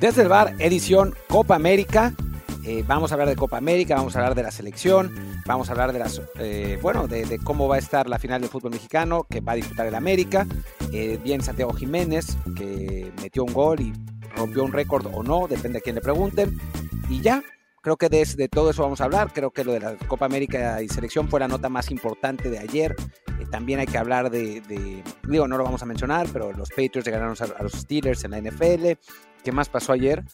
Desde el bar, edición Copa América. Eh, vamos a hablar de Copa América, vamos a hablar de la selección, vamos a hablar de las, eh, bueno, de, cómo va a estar la final del fútbol mexicano que va a disputar el América. Eh, bien Santiago Jiménez, que metió un gol y rompió un récord o no, depende a quién le pregunten. Y ya, creo que de, de, todo eso vamos a hablar. Creo que lo de la Copa América y selección fue la nota más importante de ayer. también hay que hablar de, digo, no lo vamos a mencionar, pero los Patriots ganaron a, los Steelers en la NFL. ¿Qué más pasó ayer?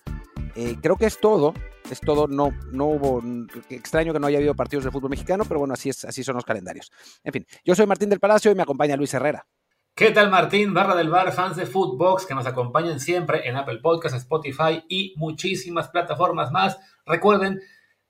creo que es todo es todo, no, no hubo, extraño que no haya habido partidos de fútbol mexicano, pero bueno, así, es, así son los calendarios. En fin, yo soy Martín del Palacio y me acompaña Luis Herrera. ¿Qué tal Martín, barra del bar, fans de Footbox que nos acompañan siempre en Apple Podcasts, Spotify y muchísimas plataformas más? Recuerden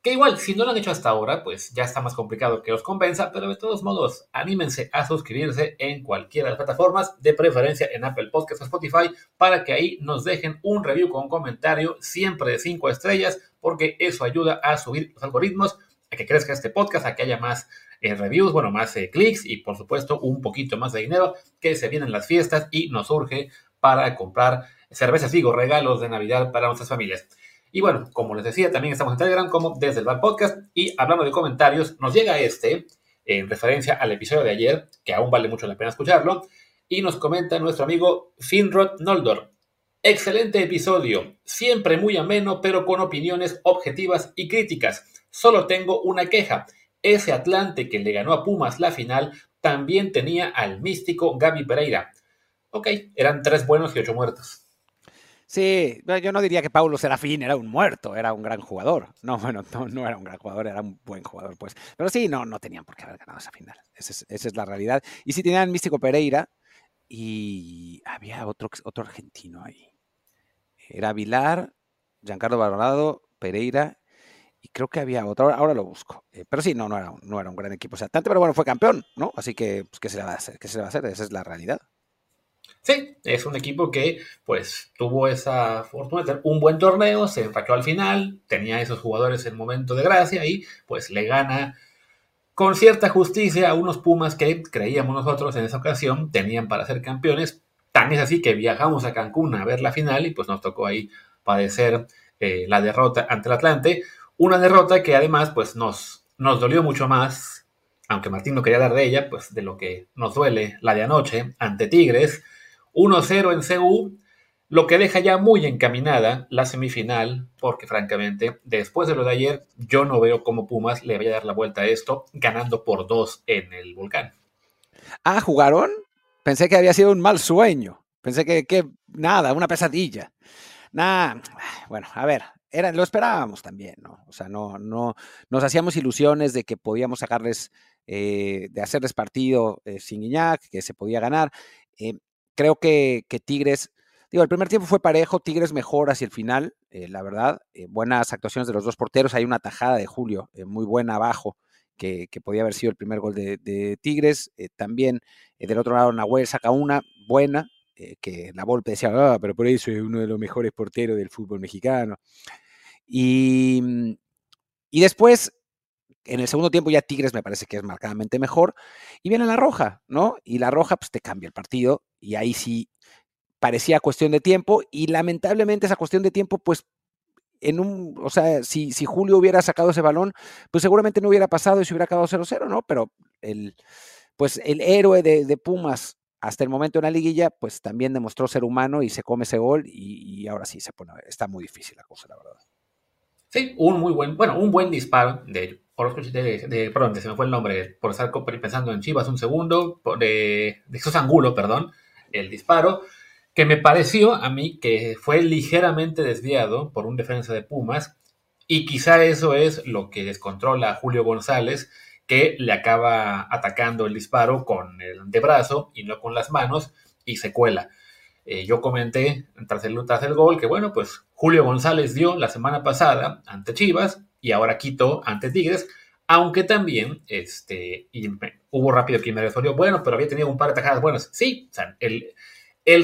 que igual, si no lo han hecho hasta ahora, pues ya está más complicado que os convenza, pero de todos modos, anímense a suscribirse en cualquiera de las plataformas, de preferencia en Apple Podcasts o Spotify, para que ahí nos dejen un review con un comentario, siempre de 5 estrellas, porque eso ayuda a subir los algoritmos, a que crezca este podcast, a que haya más eh, reviews, bueno, más eh, clics y por supuesto un poquito más de dinero que se vienen las fiestas y nos urge para comprar cervezas, digo, regalos de Navidad para nuestras familias. Y bueno, como les decía, también estamos en Telegram como desde el Bar Podcast. Y hablando de comentarios, nos llega este en referencia al episodio de ayer, que aún vale mucho la pena escucharlo. Y nos comenta nuestro amigo Finrod Noldor. Excelente episodio, siempre muy ameno, pero con opiniones objetivas y críticas. Solo tengo una queja. Ese Atlante que le ganó a Pumas la final también tenía al místico Gaby Pereira. Ok, eran tres buenos y ocho muertos. Sí, yo no diría que Paulo Serafín era un muerto, era un gran jugador. No, bueno, no, era un gran jugador, era un buen jugador, pues. Pero sí, no, no tenían por qué haber ganado esa final. Esa es, la realidad. Y sí tenían Místico Pereira y había otro, otro argentino ahí. Era Vilar, Giancarlo Baronado, Pereira y creo que había otro, ahora, lo busco. Eh, pero sí, no, no era, no era un gran equipo. O sea, tanto, pero bueno, fue campeón, ¿no? Así que, pues, ¿qué se le va a hacer? ¿Qué se le va a hacer? Esa es la realidad. Sí, es un equipo que pues tuvo esa fortuna de tener un buen torneo, se empachó al final, tenía esos jugadores en momento de gracia y pues le gana con cierta justicia a unos Pumas que creíamos nosotros en esa ocasión tenían para ser campeones. Tan es así que viajamos a Cancún a ver la final y pues nos tocó ahí padecer eh, la derrota ante el Atlante. Una derrota que además pues nos, nos dolió mucho más, aunque Martín no quería dar de ella, pues de lo que nos duele la de anoche ante Tigres 1-0 en CU, lo que deja ya muy encaminada la semifinal, porque francamente, después de lo de ayer, yo no veo cómo Pumas le vaya a dar la vuelta a esto, ganando por dos en el volcán. Ah, ¿jugaron? Pensé que había sido un mal sueño. Pensé que, que nada, una pesadilla. Nada, bueno, a ver, era, lo esperábamos también, ¿no? O sea, no, no, nos hacíamos ilusiones de que podíamos sacarles, eh, de hacerles partido eh, sin Iñak, que se podía ganar. Eh, creo que, Tigres, digo, el primer tiempo fue parejo, Tigres mejor hacia el final, eh, la verdad. Eh, buenas actuaciones de los dos porteros. Hay una tajada de Julio eh, muy buena abajo. Que, podía haber sido el primer gol de, Tigres. también del otro lado Nahuel saca una buena, que la Volpe decía, ah, pero por eso es uno de los mejores porteros del fútbol mexicano. Y, y después en el segundo tiempo ya Tigres me parece que es marcadamente mejor. Y viene la roja, ¿no? Y la roja pues te cambia el partido. Y ahí sí parecía cuestión de tiempo. Y lamentablemente esa cuestión de tiempo pues en un, o sea, si, si Julio hubiera sacado ese balón, pues seguramente no hubiera pasado y se hubiera acabado 0-0, ¿no? Pero el, pues el héroe de, Pumas hasta el momento en la liguilla, pues también demostró ser humano y se come ese gol y, y ahora sí se pone, está muy difícil la cosa, la verdad. Sí, un muy buen, bueno, un buen disparo de de, de, perdón, se me fue el nombre, por estar pensando en Chivas un segundo, de, de Angulo, perdón, el disparo, que me pareció a mí que fue ligeramente desviado por un defensa de Pumas, y quizá eso es lo que descontrola a Julio González, que le acaba atacando el disparo con el antebrazo y no con las manos, y se cuela. Eh, yo comenté tras el, tras el gol que, bueno, pues Julio González dio la semana pasada ante Chivas y ahora quitó ante Tigres, aunque también este, hubo rápido que me respondió, bueno, pero había tenido un par de tajadas buenas. Sí, o sea, el,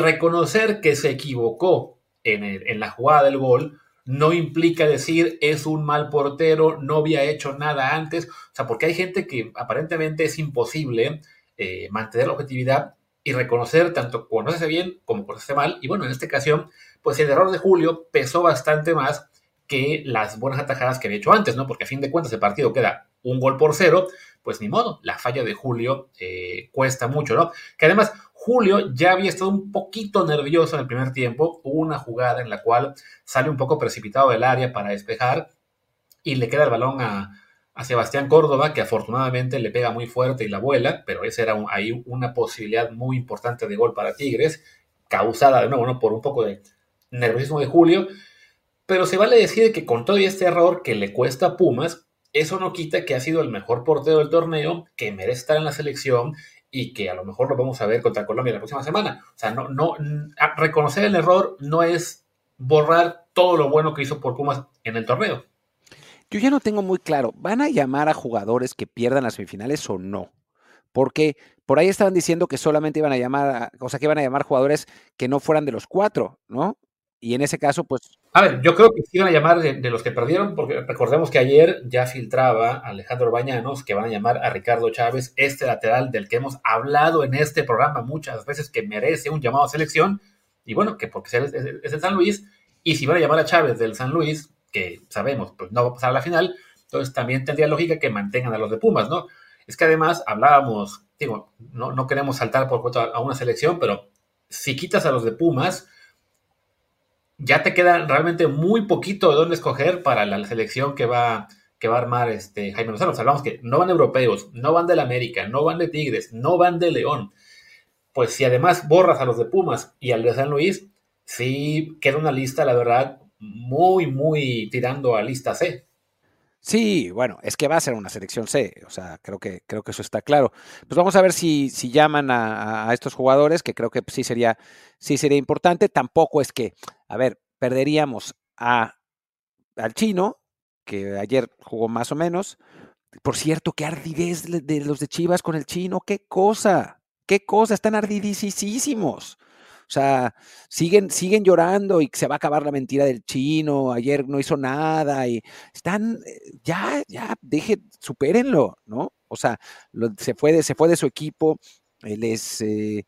reconocer que se equivocó en, la jugada del gol no implica decir es un mal portero, no había hecho nada antes, o sea, porque hay gente que aparentemente es imposible eh, mantener la objetividad y reconocer tanto cuando bien como cuando mal. Y bueno, en esta ocasión, pues el error de Julio pesó bastante más que las buenas atajadas que había hecho antes, ¿no? Porque a fin de cuentas el partido queda un gol por cero, pues ni modo, la falla de Julio eh, cuesta mucho, ¿no? Que además Julio ya había estado un poquito nervioso en el primer tiempo, una jugada en la cual sale un poco precipitado del área para despejar y le queda el balón a, Sebastián Córdoba, que afortunadamente le pega muy fuerte y la vuela, pero esa era ahí una posibilidad muy importante de gol para Tigres, causada de nuevo por un poco de nerviosismo de Julio, pero se vale decir que con todo este error que le cuesta a Pumas, eso no quita que ha sido el mejor portero del torneo, que merece estar en la selección y que a lo mejor lo vamos a ver contra Colombia la próxima semana. O sea, no, no, reconocer el error no es borrar todo lo bueno que hizo por Pumas en el torneo. Yo ya no tengo muy claro, ¿van a llamar a jugadores que pierdan las semifinales o no? Porque por ahí estaban diciendo que solamente iban a llamar, o sea, que iban a llamar jugadores que no fueran de los cuatro, ¿no? Y en ese caso, pues... A ver, yo creo que sí van a llamar de, los que perdieron, porque recordemos que ayer ya filtraba Alejandro Bañanos que van a llamar a Ricardo Chávez, este lateral del que hemos hablado en este programa muchas veces, que merece un llamado a selección, y bueno, que porque es, es, el San Luis, y si van a llamar a Chávez del San Luis, que sabemos, pues no va a pasar a la final, entonces también tendría lógica que mantengan a los de Pumas, ¿no? Es que además hablábamos, digo, no, no queremos saltar por cuenta a una selección, pero si quitas a los de Pumas, ya te queda realmente muy poquito de dónde escoger para la selección que va, que va a armar este Jaime Lozano. hablamos que no van europeos, no van del América, no van de Tigres, no van de León. Pues si además borras a los de Pumas y al de San Luis, sí queda una lista, la verdad, muy, muy tirando a lista C. Sí, bueno, es que va a ser una selección C, o sea, creo que, creo que eso está claro. Pues vamos a ver si, si llaman a, estos jugadores, que creo que sí sería, sí sería importante. Tampoco es que, a ver, perderíamos a, al chino, que ayer jugó más o menos. Por cierto, qué ardidez de los de Chivas con el chino, qué cosa, qué cosa, están ardidísimos. O sea, siguen, siguen llorando y se va a acabar la mentira del chino, ayer no hizo nada y están, eh, ya, ya, deje, supérenlo, ¿no? O sea, se, fue de, se fue de su equipo, eh, les, eh,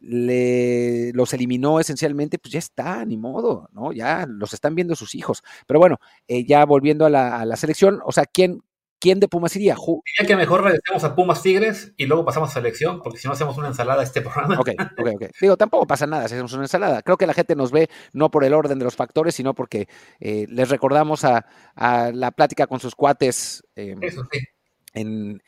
le, los eliminó esencialmente, pues ya está, ni modo, ¿no? Ya los están viendo sus hijos. Pero bueno, ya volviendo a la, a la, selección, o sea, ¿quién, ¿Quién de Pumas iría? Diría que mejor regresemos a Pumas Tigres y luego pasamos a selección, porque si no hacemos una ensalada este programa. Ok, ok, ok. Digo, tampoco pasa nada si hacemos una ensalada. Creo que la gente nos ve no por el orden de los factores, sino porque eh, les recordamos a, la plática con sus cuates. Em, Eso sí. En,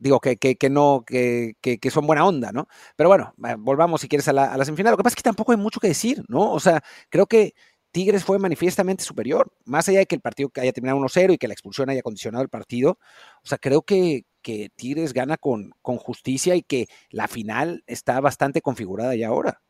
digo, que, que, que no, que, que, son buena onda, ¿no? Pero bueno, volvamos si quieres a la, a la semifinal. Lo que pasa es que tampoco hay mucho que decir, ¿no? O sea, creo que Tigres fue manifiestamente superior, más allá de que el partido haya terminado 1-0 y que la expulsión haya condicionado el partido. O sea, creo que, Tigres gana con, justicia y que la final está bastante configurada ya ahora.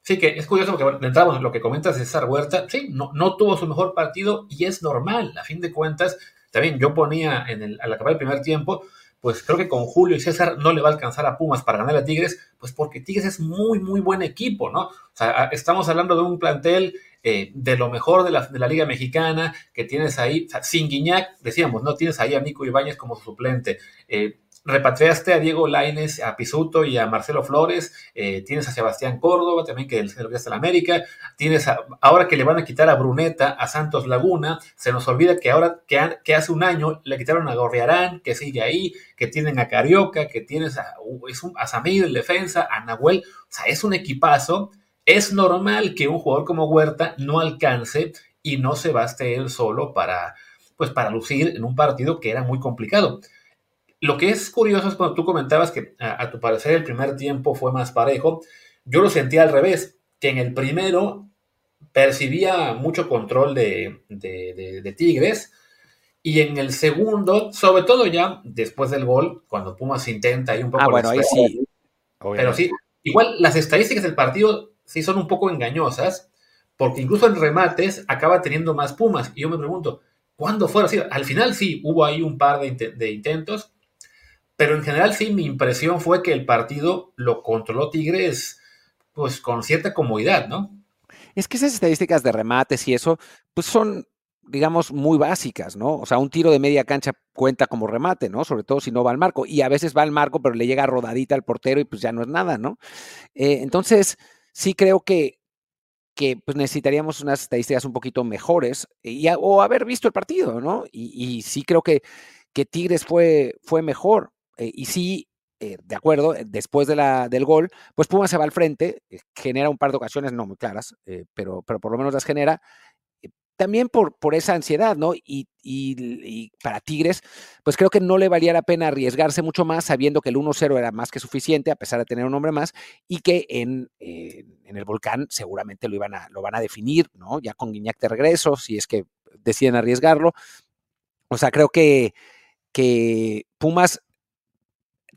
Sí, que es curioso porque entramos en lo que comentas de César Huerta. Sí, no, no tuvo su mejor partido y es normal. A fin de cuentas, también yo ponía en el, al acabar el primer tiempo, pues creo que con Julio y César no le va a alcanzar a Pumas para ganar a Tigres, pues porque Tigres es muy, muy buen equipo, ¿no? O sea, estamos hablando de un plantel eh, de lo mejor de la, de la, Liga Mexicana, que tienes ahí, sin Guiñac, decíamos, no tienes ahí a Nico Ibáñez como suplente. Eh, repatriaste a Diego Laines, a Pisuto y a Marcelo Flores, eh, tienes a Sebastián Córdoba, también que se lo de la América, tienes ahora que le van a quitar a Bruneta, a Santos Laguna, se nos olvida que ahora, que, hace un año le quitaron a Gorriarán, que sigue ahí, que tienen a Carioca, que tienes a, es un, a Samir en defensa, a Nahuel, o sea, es un equipazo, es normal que un jugador como Huerta no alcance y no se baste él solo para, pues, para lucir en un partido que era muy complicado. Lo que es curioso es cuando tú comentabas que a, tu parecer el primer tiempo fue más parejo. Yo lo sentía al revés, que en el primero percibía mucho control de, de, Tigres y en el segundo, sobre todo ya después del gol, cuando Pumas intenta y un poco... Ah, bueno, ahí sí. Pero sí, igual las estadísticas del partido sí son un poco engañosas, porque incluso en remates acaba teniendo más Pumas. Y yo me pregunto, ¿cuándo fue así? Al final sí, hubo ahí un par de, de intentos, pero en general sí, mi impresión fue que el partido lo controló Tigres pues con cierta comodidad, ¿no? Es que esas estadísticas de remates y eso, pues son, digamos, muy básicas, ¿no? O sea, un tiro de media cancha cuenta como remate, ¿no? Sobre todo si no va al marco. Y a veces va al marco, pero le llega rodadita al portero y pues ya no es nada, ¿no? Eh, entonces, sí creo que, que pues, necesitaríamos unas estadísticas un poquito mejores y, o haber visto el partido, ¿no? Y, sí creo que, que Tigres fue, fue mejor. Eh, y sí, eh, de acuerdo, después de la, del gol, pues Pumas se va al frente, genera un par de ocasiones no muy claras, pero, pero por lo menos las genera también por, por esa ansiedad, ¿no? Y, para Tigres, pues creo que no le valía la pena arriesgarse mucho más sabiendo que el 1-0 era más que suficiente, a pesar de tener un hombre más, y que en, en, el volcán seguramente lo, iban a, lo van a definir, ¿no? Ya con Guiñac de regreso, si es que deciden arriesgarlo. O sea, creo que, que Pumas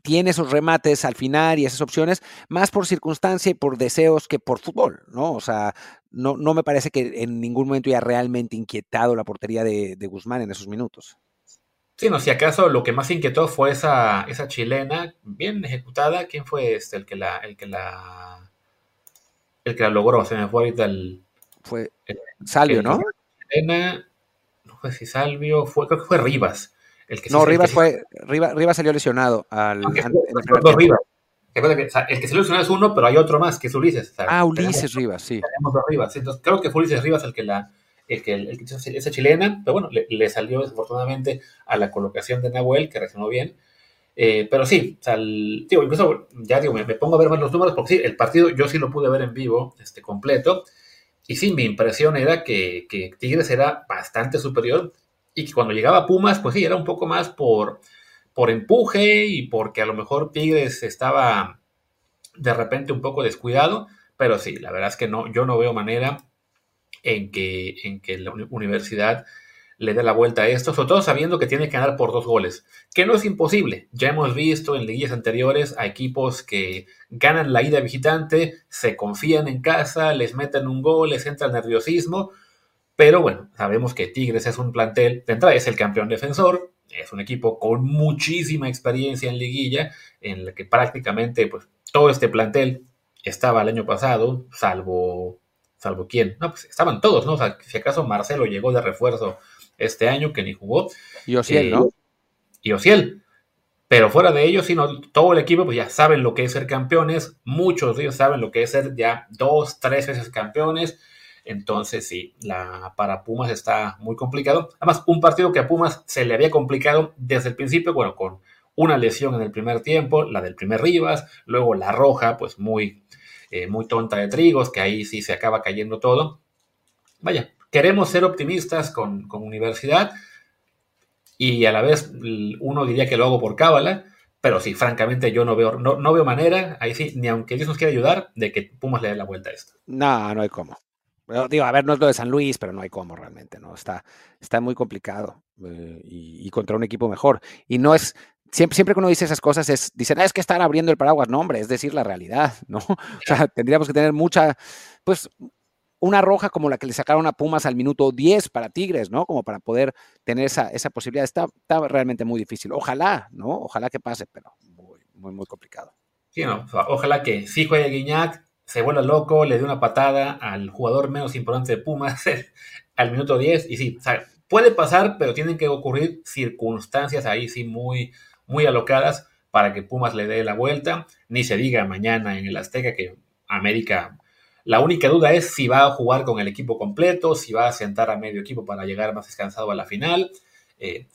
tiene esos remates al final y esas opciones, más por circunstancia y por deseos que por fútbol, ¿no? O sea, no, no me parece que en ningún momento haya realmente inquietado la portería de, Guzmán en esos minutos. Sí, no, si acaso lo que más inquietó fue esa, esa chilena bien ejecutada. ¿Quién fue este el que la, el que la, el que la logró? Se me fue ahorita el. Fue Salvio, ¿no? Chilena, no fue si Salvio, fue, creo que fue Rivas no, Rivas, fue, Rivas, salió lesionado. Al, el, que salió lesionado es uno, pero hay otro más, que es Ulises. ah, Ulises Rivas, sí. Tenemos dos Rivas. Entonces, creo que fue Ulises Rivas el que la el que, el, hizo esa chilena, pero bueno, le, salió desafortunadamente a la colocación de Nahuel, que reaccionó bien. Eh, pero sí, o sea, digo, incluso ya digo, me, pongo a ver más los números, porque sí, el partido yo sí lo pude ver en vivo, este, completo, y sí, mi impresión era que, que Tigres era bastante superior, y que cuando llegaba Pumas, pues sí, era un poco más por, por empuje y porque a lo mejor Tigres estaba de repente un poco descuidado, pero sí, la verdad es que no, yo no veo manera en que, en que la universidad le dé la vuelta a esto, sobre todo sabiendo que tiene que ganar por dos goles, que no es imposible. Ya hemos visto en liguillas anteriores a equipos que ganan la ida visitante, se confían en casa, les meten un gol, les entra el nerviosismo, pero bueno, sabemos que Tigres es un plantel, de entrada es el campeón defensor, es un equipo con muchísima experiencia en liguilla, en la que prácticamente pues, todo este plantel estaba el año pasado, salvo, salvo quién, no, pues estaban todos, ¿no? O sea, si acaso Marcelo llegó de refuerzo este año, que ni jugó. Y Ociel, ¿no? Y Ociel. Pero fuera de ellos, sino todo el equipo pues ya saben lo que es ser campeones, muchos de ellos saben lo que es ser ya dos, tres veces campeones, entonces, sí, la, para Pumas está muy complicado. Además, un partido que a Pumas se le había complicado desde el principio, bueno, con una lesión en el primer tiempo, la del primer Rivas, luego la roja, pues muy, eh, muy tonta de Trigos, que ahí sí se acaba cayendo todo. Vaya, queremos ser optimistas con, Universidad y a la vez uno diría que lo hago por cábala, pero sí, francamente yo no veo, no, no veo manera, ahí sí, ni aunque Dios nos quiera ayudar, de que Pumas le dé la vuelta a esto. No, no hay cómo digo, a ver, no es lo de San Luis, pero no hay cómo realmente, ¿no? Está, está muy complicado eh, y, contra un equipo mejor. Y no es, siempre, siempre que uno dice esas cosas, es, dicen, ah, es que están abriendo el paraguas. No, hombre, es decir la realidad, ¿no? O sea, tendríamos que tener mucha, pues, una roja como la que le sacaron a Pumas al minuto 10 para Tigres, ¿no? Como para poder tener esa, esa posibilidad. Está, está realmente muy difícil. Ojalá, ¿no? Ojalá que pase, pero muy, muy, muy complicado. Sí, no, ojalá que sí juegue Guiñac, se vuelve loco, le dio una patada al jugador menos importante de Pumas al minuto 10. Y sí, puede pasar, pero tienen que ocurrir circunstancias ahí sí muy, muy alocadas para que Pumas le dé la vuelta. Ni se diga mañana en el Azteca que América. La única duda es si va a jugar con el equipo completo, si va a sentar a medio equipo para llegar más descansado a la final. Eh,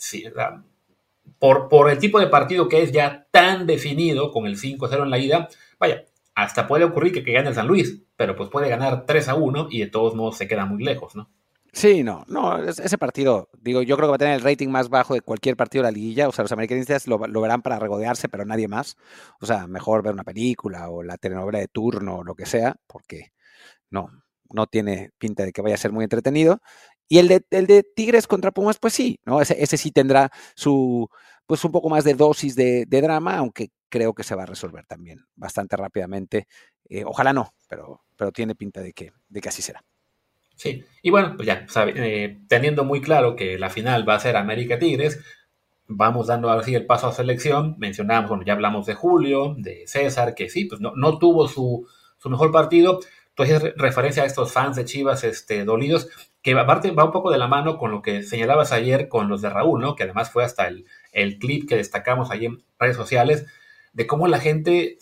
por, por el tipo de partido que es ya tan definido con el 5-0 en la ida, vaya, hasta puede ocurrir que, gane el San Luis, pero pues puede ganar 3 a 1 y de todos modos se queda muy lejos, ¿no? Sí, no, no, ese partido, digo, yo creo que va a tener el rating más bajo de cualquier partido de la liguilla, o sea, los americanistas lo, verán para regodearse, pero nadie más, o sea, mejor ver una película o la telenovela de turno o lo que sea, porque no, no tiene pinta de que vaya a ser muy entretenido. Y el de, el de Tigres contra Pumas, pues sí, ¿no? Ese, ese sí tendrá su, pues un poco más de dosis de, drama, aunque creo que se va a resolver también bastante rápidamente. Eh, ojalá no, pero, pero tiene pinta de que, de que así será. Sí, y bueno, pues ya, eh, teniendo muy claro que la final va a ser América Tigres, vamos dando así el paso a selección. Mencionamos, bueno, ya hablamos de Julio, de César, que sí, pues no, no tuvo su, su mejor partido. Tú haces referencia a estos fans de Chivas este, dolidos. que aparte va un poco de la mano con lo que señalabas ayer con los de Raúl, ¿no? Que además fue hasta el, el clip que destacamos ahí en redes sociales, de cómo la gente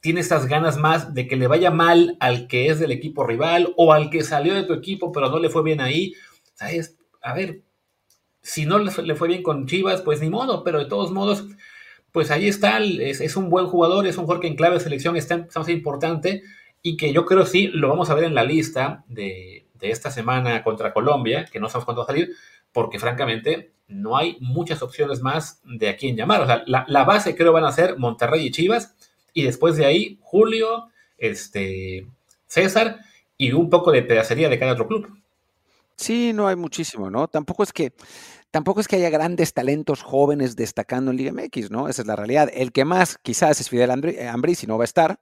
tiene estas ganas más de que le vaya mal al que es del equipo rival o al que salió de tu equipo pero no le fue bien ahí. ¿Sabes? A ver, si no le fue bien con Chivas, pues ni modo, pero de todos modos, pues ahí está, es, un buen jugador, es un jugador que en clave de selección está, está importante y que yo creo sí lo vamos a ver en la lista de, de esta semana contra Colombia, que no sabemos cuándo va a salir, porque francamente no hay muchas opciones más de a quién llamar. O sea, la, base creo van a ser Monterrey y Chivas, y después de ahí Julio, este, César y un poco de pedacería de cada otro club. Sí, no hay muchísimo, ¿no? Tampoco es que tampoco es que haya grandes talentos jóvenes destacando en Liga MX, ¿no? Esa es la realidad. El que más quizás es Fidel Ambrí, si no va a estar,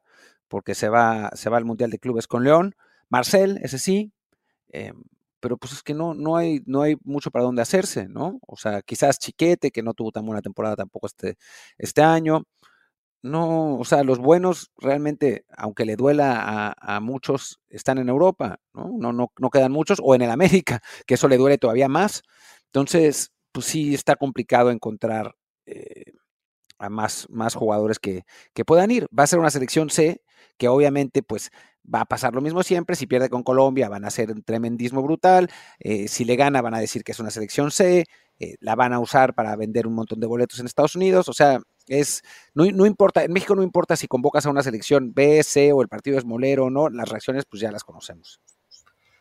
porque se va, se va al Mundial de Clubes con León. Marcel, ese sí, eh, pero pues es que no, no, hay, no hay mucho para dónde hacerse, ¿no? O sea, quizás Chiquete, que no tuvo tan buena temporada tampoco este, este año. No, o sea, los buenos realmente, aunque le duela a, muchos, están en Europa, ¿no? No, ¿no? quedan muchos, o en el América, que eso le duele todavía más. Entonces, pues sí está complicado encontrar eh, a más, más jugadores que, que puedan ir. Va a ser una selección C, que obviamente, pues va a pasar lo mismo siempre. Si pierde con Colombia, van a ser un tremendismo brutal. Eh, si le gana, van a decir que es una selección C. Eh, la van a usar para vender un montón de boletos en Estados Unidos. O sea, es no, no, importa, en México no importa si convocas a una selección B, C o el partido es molero o no, las reacciones pues ya las conocemos.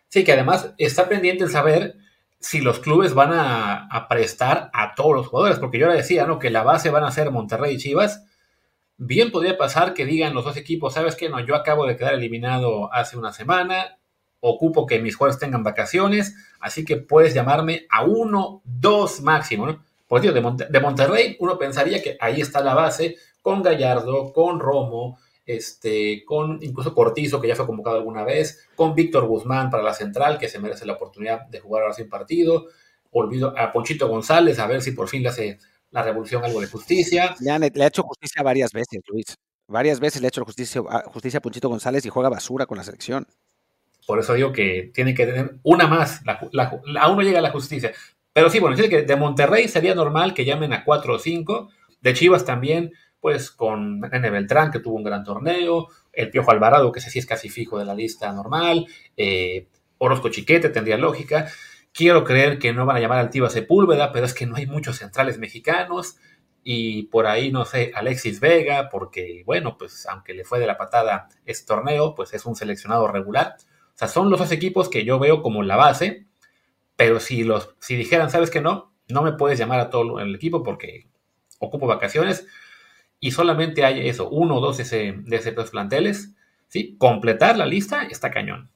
Sí, que además está pendiente el saber si los clubes van a, prestar a todos los jugadores, porque yo le decía, ¿no? Que la base van a ser Monterrey y Chivas, Bien podría pasar que digan los dos equipos, ¿sabes qué? No, yo acabo de quedar eliminado hace una semana, ocupo que mis jugadores tengan vacaciones, así que puedes llamarme a uno, dos máximo, ¿no? Por de, de Monterrey uno pensaría que ahí está la base, con Gallardo, con Romo, este, con incluso Cortizo, que ya fue convocado alguna vez, con Víctor Guzmán para la central, que se merece la oportunidad de jugar ahora sin partido, olvido a Ponchito González, a ver si por fin le hace la revolución algo de justicia. Le, ha hecho justicia varias veces, Luis. Varias veces le ha hecho justicia, justicia a Ponchito González y juega basura con la selección. Por eso digo que tiene que tener una más. aún no llega la justicia. Pero sí, bueno, que de Monterrey sería normal que llamen a cuatro o cinco. De Chivas también, pues con N. Beltrán, que tuvo un gran torneo. El Piojo Alvarado, que ese sí es casi fijo de la lista normal. Eh, Orozco Chiquete tendría lógica. Quiero creer que no van a llamar al Tiva Sepúlveda, pero es que no hay muchos centrales mexicanos. Y por ahí, no sé, Alexis Vega, porque, bueno, pues aunque le fue de la patada este torneo, pues es un seleccionado regular. O sea, son los dos equipos que yo veo como la base, pero si, los, si dijeran, ¿sabes que no? No me puedes llamar a todo el equipo porque ocupo vacaciones y solamente hay eso, uno o dos de, ese, de esos planteles, ¿sí? Completar la lista está cañón.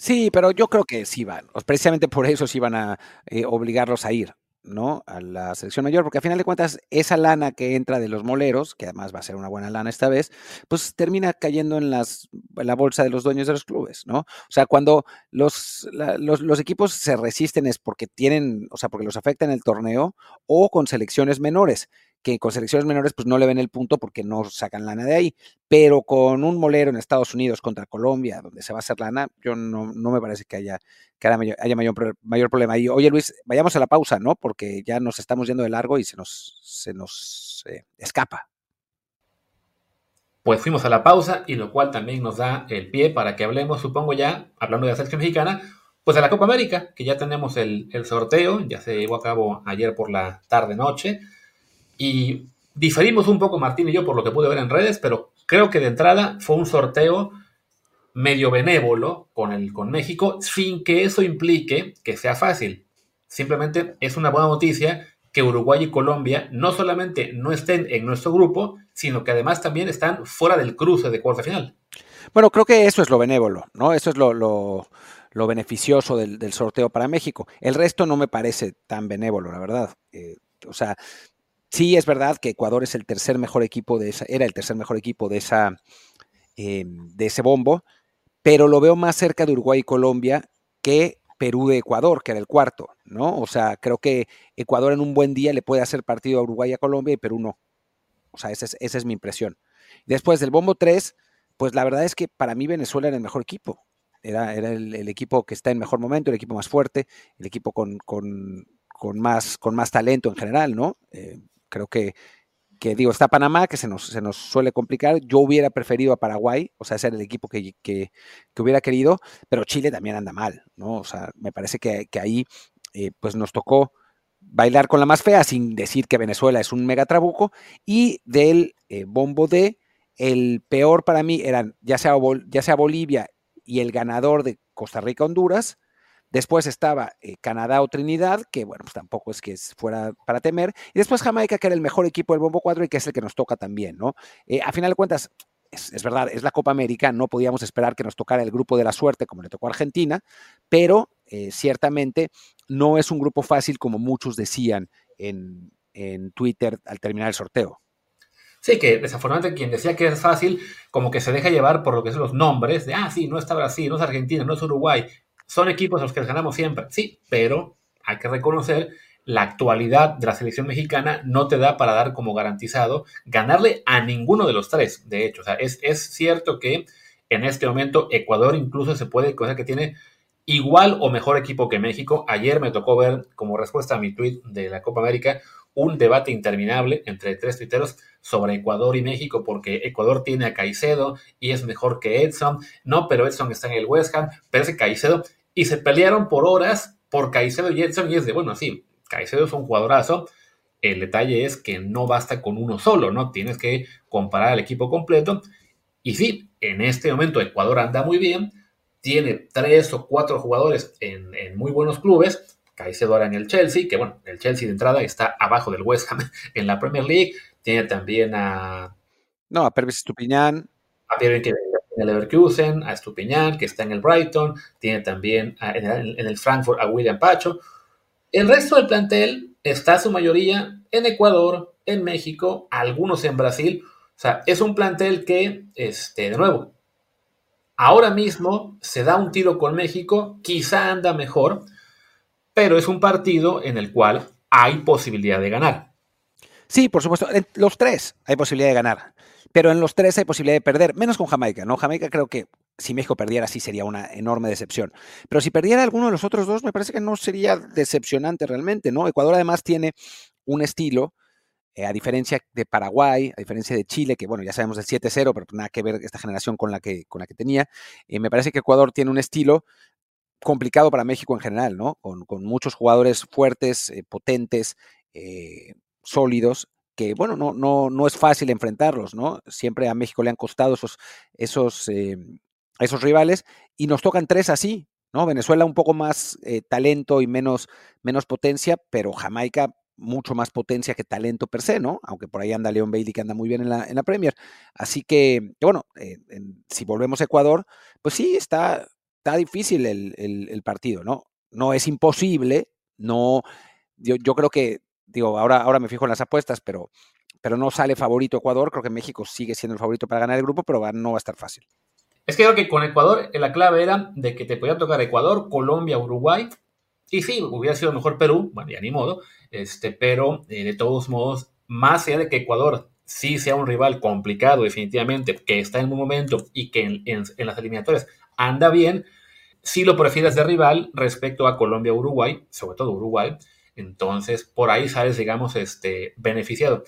Sí, pero yo creo que sí van. Precisamente por eso sí van a eh, obligarlos a ir, ¿no? A la selección mayor, porque a final de cuentas, esa lana que entra de los moleros, que además va a ser una buena lana esta vez, pues termina cayendo en, las, la bolsa de los dueños de los clubes, ¿no? O sea, cuando los, los, los, equipos se resisten es porque tienen, o sea, porque los afecta en el torneo o con selecciones menores que con selecciones menores pues no le ven el punto porque no sacan lana de ahí. Pero con un molero en Estados Unidos contra Colombia, donde se va a hacer lana, yo no, me parece que haya, que haya mayor, mayor, problema ahí. Oye Luis, vayamos a la pausa, ¿no? Porque ya nos estamos yendo de largo y se nos, se nos eh, escapa. Pues fuimos a la pausa y lo cual también nos da el pie para que hablemos, supongo ya, hablando de la selección mexicana, pues de la Copa América, que ya tenemos el, el sorteo, ya se llevó a cabo ayer por la tarde-noche. Y diferimos un poco Martín y yo por lo que pude ver en redes, pero creo que de entrada fue un sorteo medio benévolo con, el, con México, sin que eso implique que sea fácil. Simplemente es una buena noticia que Uruguay y Colombia no solamente no estén en nuestro grupo, sino que además también están fuera del cruce de cuarta final. Bueno, creo que eso es lo benévolo, ¿no? Eso es lo, lo, beneficioso del, del, sorteo para México. El resto no me parece tan benévolo, la verdad. Eh, o sea, Sí, es verdad que Ecuador es el tercer mejor equipo de esa, era el tercer mejor equipo de esa, eh, de ese bombo, pero lo veo más cerca de Uruguay y Colombia que Perú de Ecuador, que era el cuarto, ¿no? O sea, creo que Ecuador en un buen día le puede hacer partido a Uruguay y a Colombia y Perú no. O sea, esa es, esa es mi impresión. Después del bombo 3, pues la verdad es que para mí Venezuela era el mejor equipo. Era, era el, equipo que está en mejor momento, el equipo más fuerte, el equipo con, con, con más, con más talento en general, ¿no? Eh, creo que, que, digo, está Panamá, que se nos, se nos suele complicar. Yo hubiera preferido a Paraguay, o sea, ser el equipo que, que, que, hubiera querido, pero Chile también anda mal, ¿no? O sea, me parece que, que ahí eh, pues nos tocó bailar con la más fea, sin decir que Venezuela es un mega trabuco, y del eh, bombo de el peor para mí eran ya sea, ya sea Bolivia y el ganador de Costa Rica-Honduras, Después estaba eh, Canadá o Trinidad, que bueno, pues tampoco es que fuera para temer. Y después Jamaica, que era el mejor equipo del Bombo 4 y que es el que nos toca también, ¿no? Eh, a final de cuentas, es, verdad, es la Copa América, no podíamos esperar que nos tocara el grupo de la suerte como le tocó a Argentina, pero eh, ciertamente no es un grupo fácil como muchos decían en, en Twitter al terminar el sorteo. Sí, que desafortunadamente quien decía que es fácil, como que se deja llevar por lo que son los nombres, de, ah, sí, no está Brasil, no es Argentina, no es Uruguay, son equipos a los que les ganamos siempre, sí, pero hay que reconocer la actualidad de la selección mexicana no te da para dar como garantizado ganarle a ninguno de los tres, de hecho. O sea, es, es cierto que en este momento Ecuador incluso se puede, cosa que tiene igual o mejor equipo que México. Ayer me tocó ver como respuesta a mi tweet de la Copa América un debate interminable entre tres tuiteros sobre Ecuador y México, porque Ecuador tiene a Caicedo y es mejor que Edson. No, pero Edson está en el West Ham, pero ese Caicedo y se pelearon por horas por Caicedo y Edson y es de, bueno, sí, Caicedo es un jugadorazo, el detalle es que no basta con uno solo, ¿no? Tienes que comparar al equipo completo. Y sí, en este momento Ecuador anda muy bien, tiene tres o cuatro jugadores en, muy buenos clubes. Caicedo ahora en el Chelsea, que bueno, el Chelsea de entrada está abajo del West Ham en la Premier League. Tiene también a. No, a Pervis Estupiñán. A Pierre en el Leverkusen, a Estupiñán, que está en el Brighton, tiene también en, el, Frankfurt a William Pacho. El resto del plantel está su mayoría en Ecuador, en México, algunos en Brasil. O sea, es un plantel que, este, de nuevo, ahora mismo se da un tiro con México, quizá anda mejor, pero es un partido en el cual hay posibilidad de ganar. Sí, por supuesto, los tres hay posibilidad de ganar pero en los tres hay posibilidad de perder, menos con Jamaica, ¿no? Jamaica creo que si México perdiera sí sería una enorme decepción. Pero si perdiera alguno de los otros dos, me parece que no sería decepcionante realmente, ¿no? Ecuador además tiene un estilo, eh, a diferencia de Paraguay, a diferencia de Chile, que bueno, ya sabemos del 7-0, pero nada que ver esta generación con la que, con la que tenía. Eh, me parece que Ecuador tiene un estilo complicado para México en general, ¿no? Con, muchos jugadores fuertes, eh, potentes, sólidos, que, bueno, no, no, no es fácil enfrentarlos, ¿no? Siempre a México le han costado esos, esos, eh, esos rivales y nos tocan tres así, ¿no? Venezuela un poco más eh, talento y menos, menos potencia, pero Jamaica mucho más potencia que talento per se, ¿no? Aunque por ahí anda Leon Bailey que anda muy bien en la, en la Premier. Así que, bueno, eh, si volvemos a Ecuador, pues sí, está, está difícil el, el, partido, ¿no? No es imposible, no, yo, yo creo que digo, ahora, ahora me fijo en las apuestas, pero, pero no sale favorito Ecuador. Creo que México sigue siendo el favorito para ganar el grupo, pero no va a estar fácil. Es que creo que con Ecuador la clave era de que te podía tocar Ecuador, Colombia, Uruguay. Y sí, hubiera sido mejor Perú, bueno, ya ni modo, este, pero eh, de todos modos, más allá de que Ecuador sí sea un rival complicado, definitivamente, que está en un momento y que en, en las eliminatorias anda bien, sí lo prefieres de rival respecto a Colombia, Uruguay, sobre todo Uruguay, entonces, por ahí sales, digamos, este, beneficiado.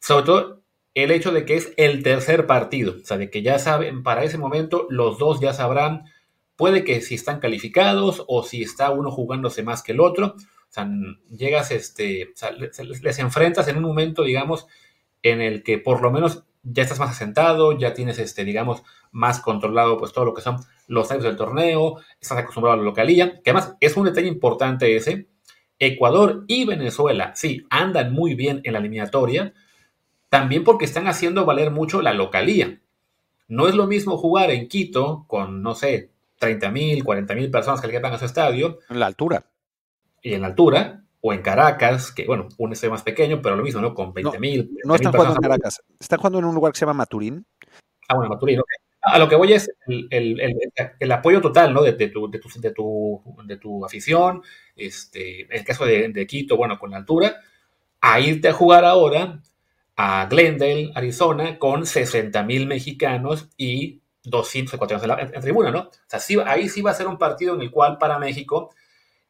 Sobre todo el hecho de que es el tercer partido, o sea, de que ya saben, para ese momento los dos ya sabrán, puede que si están calificados o si está uno jugándose más que el otro, o sea, llegas, este, o sea, les, enfrentas en un momento, digamos, en el que por lo menos ya estás más asentado, ya tienes, este, digamos, más controlado, pues todo lo que son los años del torneo, estás acostumbrado a la localía, que además es un detalle importante ese, Ecuador y Venezuela, sí, andan muy bien en la eliminatoria, también porque están haciendo valer mucho la localía. No es lo mismo jugar en Quito con, no sé, 30 mil, 40 mil personas que le quedan a su estadio. En la altura. Y en la altura, o en Caracas, que bueno, un estadio más pequeño, pero lo mismo, ¿no? Con 20 mil. No, están jugando en Caracas, están jugando en un lugar que se llama Maturín. Ah, bueno, Maturín, ok a lo que voy es el, apoyo total ¿no? de, tu, de, tu, de, tu, afición, este, en el caso de, Quito, bueno, con la altura, a irte a jugar ahora a Glendale, Arizona, con 60 mil mexicanos y 200 ecuatorianos en, tribuna, ¿no? O sea, sí, ahí sí va a ser un partido en el cual para México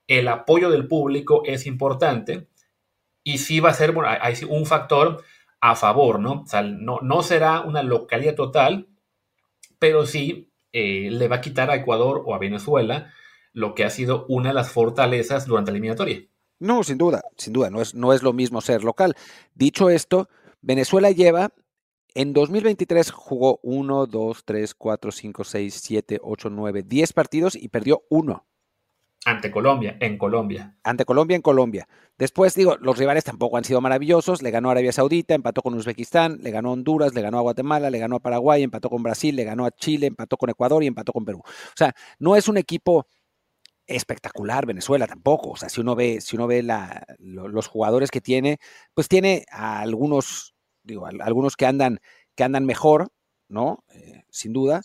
el apoyo del público es importante y sí va a ser, bueno, hay, un factor a favor, ¿no? O sea, no, no será una localidad total, pero sí eh, le va a quitar a Ecuador o a Venezuela lo que ha sido una de las fortalezas durante la eliminatoria. No, sin duda, sin duda, no es, no es lo mismo ser local. Dicho esto, Venezuela lleva, en 2023 jugó 1, 2, 3, 4, 5, 6, 7, 8, 9, 10 partidos y perdió uno. Ante Colombia, en Colombia. Ante Colombia, en Colombia. Después, digo, los rivales tampoco han sido maravillosos. Le ganó a Arabia Saudita, empató con Uzbekistán, le ganó a Honduras, le ganó a Guatemala, le ganó a Paraguay, empató con Brasil, le ganó a Chile, empató con Ecuador y empató con Perú. O sea, no es un equipo espectacular Venezuela tampoco. O sea, si uno ve, si uno ve la, los jugadores que tiene, pues tiene a algunos, digo, algunos que andan, que andan mejor, ¿no? Eh, sin duda,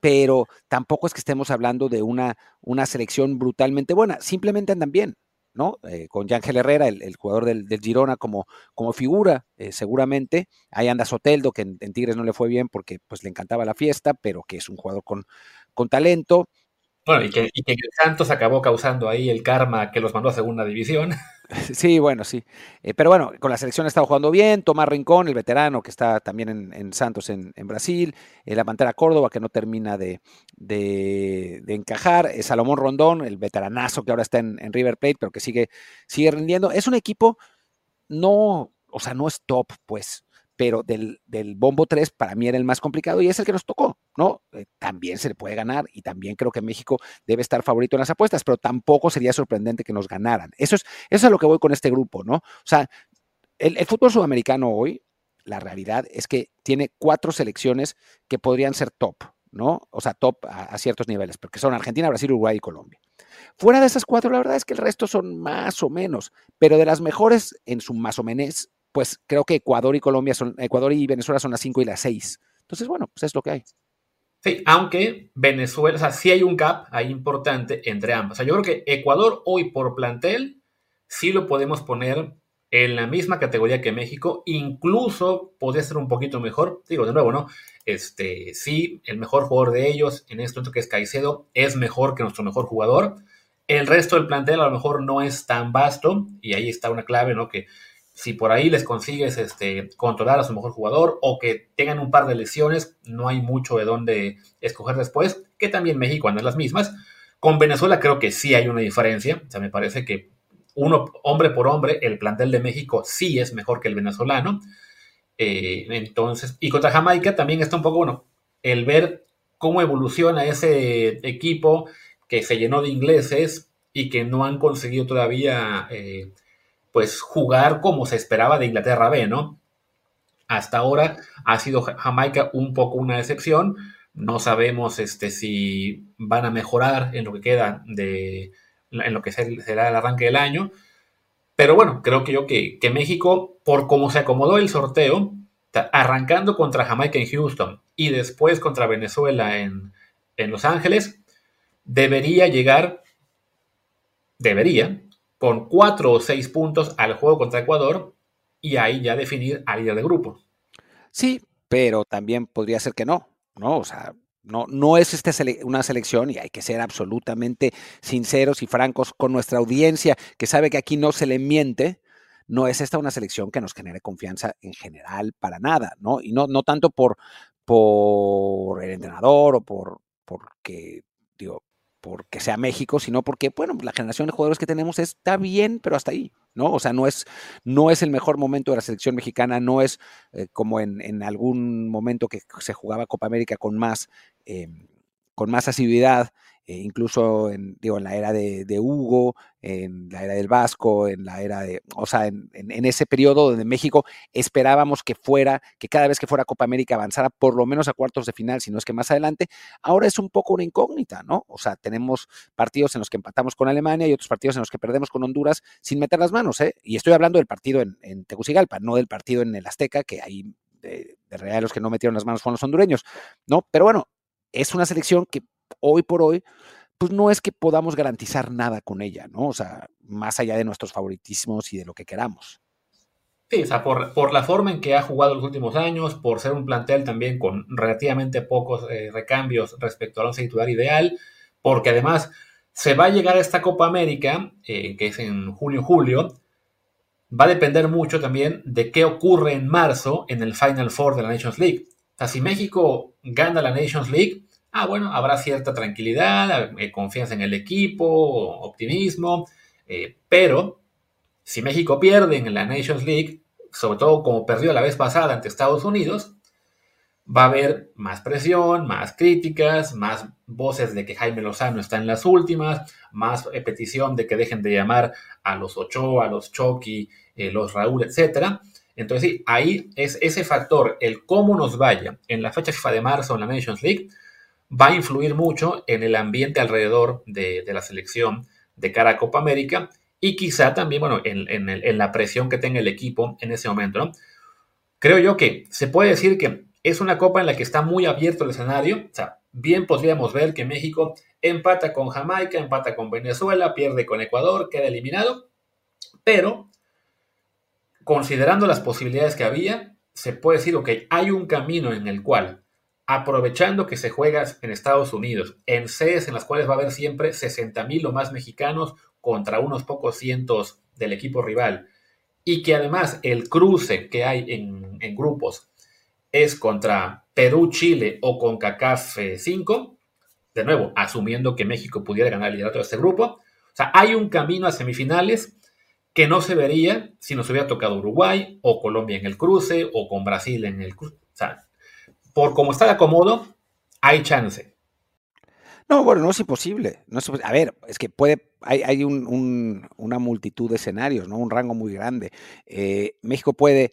pero tampoco es que estemos hablando de una, una selección brutalmente buena, simplemente andan bien, ¿no? Eh, con Yángel Herrera, el, jugador del, Girona, como, como figura, eh, seguramente. Ahí anda Soteldo, que en, Tigres no le fue bien porque pues, le encantaba la fiesta, pero que es un jugador con, con talento. Bueno, y que, que Santos acabó causando ahí el karma que los mandó a segunda división. Sí, bueno, sí. Eh, pero bueno, con la selección ha estado jugando bien. Tomás Rincón, el veterano que está también en, Santos en, Brasil. Eh, la Pantera Córdoba que no termina de, de, encajar. Eh, Salomón Rondón, el veteranazo que ahora está en, River Plate, pero que sigue, sigue rindiendo. Es un equipo no, o sea, no es top, pues pero del, del, bombo 3 para mí era el más complicado y es el que nos tocó, ¿no? Eh, también se le puede ganar y también creo que México debe estar favorito en las apuestas, pero tampoco sería sorprendente que nos ganaran. Eso es, eso es lo que voy con este grupo, ¿no? O sea, el, fútbol sudamericano hoy, la realidad es que tiene cuatro selecciones que podrían ser top, ¿no? O sea, top a ciertos niveles, porque son Argentina, Brasil, Uruguay y Colombia. Fuera de esas cuatro, la verdad es que el resto son más o menos, pero de las mejores en su más o menos pues creo que Ecuador y Colombia son, Ecuador y Venezuela son las 5 y las 6. Entonces, bueno, pues es lo que hay. Sí, aunque Venezuela, o sea, sí hay un gap ahí importante entre ambas. O sea, yo creo que Ecuador hoy por plantel sí lo podemos poner en la misma categoría que México, incluso podría ser un poquito mejor. Digo, de nuevo, ¿no? Este, sí, el mejor jugador de ellos en este momento que es Caicedo es mejor que nuestro mejor jugador. El resto del plantel a lo mejor no es tan vasto y ahí está una clave, ¿no? Que si por ahí les consigues este, controlar a su mejor jugador o que tengan un par de lesiones, no hay mucho de dónde escoger después, que también México anda en las mismas. Con Venezuela creo que sí hay una diferencia, o sea, me parece que uno, hombre por hombre, el plantel de México sí es mejor que el venezolano. Eh, entonces, y contra Jamaica también está un poco, bueno, el ver cómo evoluciona ese equipo que se llenó de ingleses y que no han conseguido todavía eh, pues jugar como se esperaba de Inglaterra B, ¿no? Hasta ahora ha sido Jamaica un poco una excepción. No sabemos este, si van a mejorar en lo que queda de en lo que será el arranque del año. Pero bueno, creo que yo que, que México, por cómo se acomodó el sorteo, arrancando contra Jamaica en Houston y después contra Venezuela en, en Los Ángeles, debería llegar, debería con cuatro o seis puntos al juego contra Ecuador y ahí ya definir al líder de grupo. Sí, pero también podría ser que no, ¿no? O sea, no, no es este una selección y hay que ser absolutamente sinceros y francos con nuestra audiencia que sabe que aquí no se le miente. No es esta una selección que nos genere confianza en general para nada, ¿no? Y no, no tanto por, por el entrenador o por porque, digo, porque sea México, sino porque, bueno, la generación de jugadores que tenemos está bien, pero hasta ahí, ¿no? O sea, no es, no es el mejor momento de la selección mexicana, no es eh, como en, en, algún momento que se jugaba Copa América con más, eh, con más asiduidad, eh, incluso en, digo, en la era de, Hugo, en la era del Vasco, en la era de, o sea, en, ese periodo donde México esperábamos que fuera, que cada vez que fuera Copa América avanzara por lo menos a cuartos de final, si no es que más adelante, ahora es un poco una incógnita, ¿no? O sea, tenemos partidos en los que empatamos con Alemania y otros partidos en los que perdemos con Honduras sin meter las manos, ¿eh? Y estoy hablando del partido en, Tegucigalpa, no del partido en el Azteca, que ahí de, de realidad los que no metieron las manos fueron los hondureños, ¿no? Pero bueno, es una selección que hoy por hoy, pues no es que podamos garantizar nada con ella, ¿no? O sea, más allá de nuestros favoritismos y de lo que queramos. Sí, o sea, por, por, la forma en que ha jugado los últimos años, por ser un plantel también con relativamente pocos eh, recambios respecto al once titular ideal, porque además se va a llegar a esta Copa América, eh, que es en junio-julio, va a depender mucho también de qué ocurre en marzo en el Final Four de la Nations League. O sea, si México gana la Nations League, ah, bueno, habrá cierta tranquilidad, eh, confianza en el equipo, optimismo, pero si México pierde en la Nations League, sobre todo como perdió la vez pasada ante Estados Unidos, va a haber más presión, más críticas, más voces de que Jaime Lozano está en las últimas, más petición de que dejen de llamar a los Ochoa, a los Chucky, eh, los Raúl, etc. Entonces, sí, ahí es ese factor, el cómo nos vaya en la fecha FIFA de marzo en la Nations League, va a influir mucho en el ambiente alrededor de, la selección de cara a Copa América y quizá también, bueno, en, la presión que tenga el equipo en ese momento, ¿no? Creo yo que se puede decir que es una copa en la que está muy abierto el escenario, o sea, bien podríamos ver que México empata con Jamaica, empata con Venezuela, pierde con Ecuador, queda eliminado, pero considerando las posibilidades que había, se puede decir, ok, hay un camino en el cual, aprovechando que se juega en Estados Unidos, en sedes en las cuales va a haber siempre 60 mil o más mexicanos contra unos pocos cientos del equipo rival y que además el cruce que hay en, grupos es contra Perú, Chile o con CACAF 5, de nuevo, asumiendo que México pudiera ganar el liderato de este grupo, o sea, hay un camino a semifinales que no se vería si nos hubiera tocado Uruguay o Colombia en el cruce o con Brasil en el cruce. O sea, por como está de acomodo, hay chance. No, bueno, no es imposible. A ver, es que puede, hay, hay un, una multitud de escenarios, ¿no? Un rango muy grande. Eh, México puede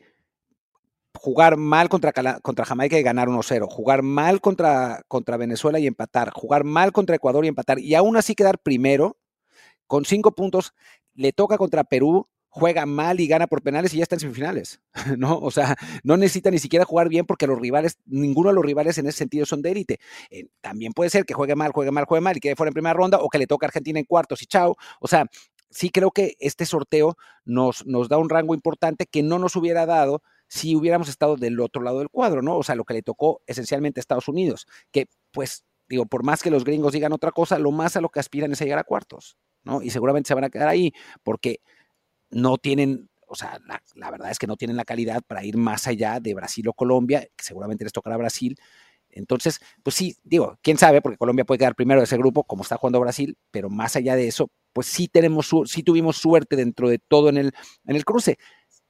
jugar mal contra, contra Jamaica y ganar 1-0, jugar mal contra, contra Venezuela y empatar, jugar mal contra Ecuador y empatar, y aún así quedar primero con cinco puntos. Le toca contra Perú, juega mal y gana por penales y ya está en semifinales, ¿no? O sea, no necesita ni siquiera jugar bien porque los rivales, ninguno de los rivales en ese sentido son de élite. Eh, también puede ser que juegue mal, juegue mal, juegue mal y quede fuera en primera ronda o que le toque a Argentina en cuartos y chao. O sea, sí creo que este sorteo nos, nos da un rango importante que no nos hubiera dado si hubiéramos estado del otro lado del cuadro, ¿no? O sea, lo que le tocó esencialmente a Estados Unidos, que pues digo, por más que los gringos digan otra cosa, lo más a lo que aspiran es a llegar a cuartos, ¿no? Y seguramente se van a quedar ahí, porque no tienen, o sea, la, verdad es que no tienen la calidad para ir más allá de Brasil o Colombia, que seguramente les tocará Brasil. Entonces, pues sí, digo, quién sabe, porque Colombia puede quedar primero de ese grupo, como está jugando Brasil, pero más allá de eso, pues sí tenemos, sí tuvimos suerte dentro de todo en el, en el cruce.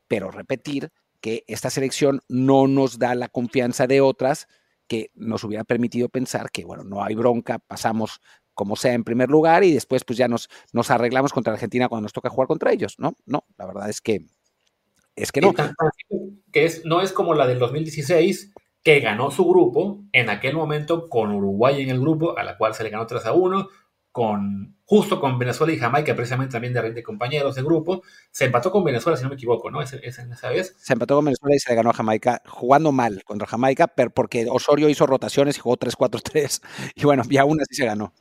Pero repetir que esta selección no nos da la confianza de otras que nos hubiera permitido pensar que, bueno, no hay bronca, pasamos como sea en primer lugar y después pues ya nos, nos arreglamos contra Argentina cuando nos toca jugar contra ellos, ¿no? No, la verdad es que es que no. Que es, no es como la del 2016, que ganó su grupo en aquel momento con Uruguay en el grupo, a la cual se le ganó 3 a 1, con, justo con Venezuela y Jamaica, precisamente también de, de compañeros de grupo. Se empató con Venezuela, si no me equivoco, ¿no? ¿Esa, esa vez? Se empató con Venezuela y se le ganó a Jamaica, jugando mal contra Jamaica, pero porque Osorio hizo rotaciones y jugó 3-4-3. Y bueno, y aún así se ganó.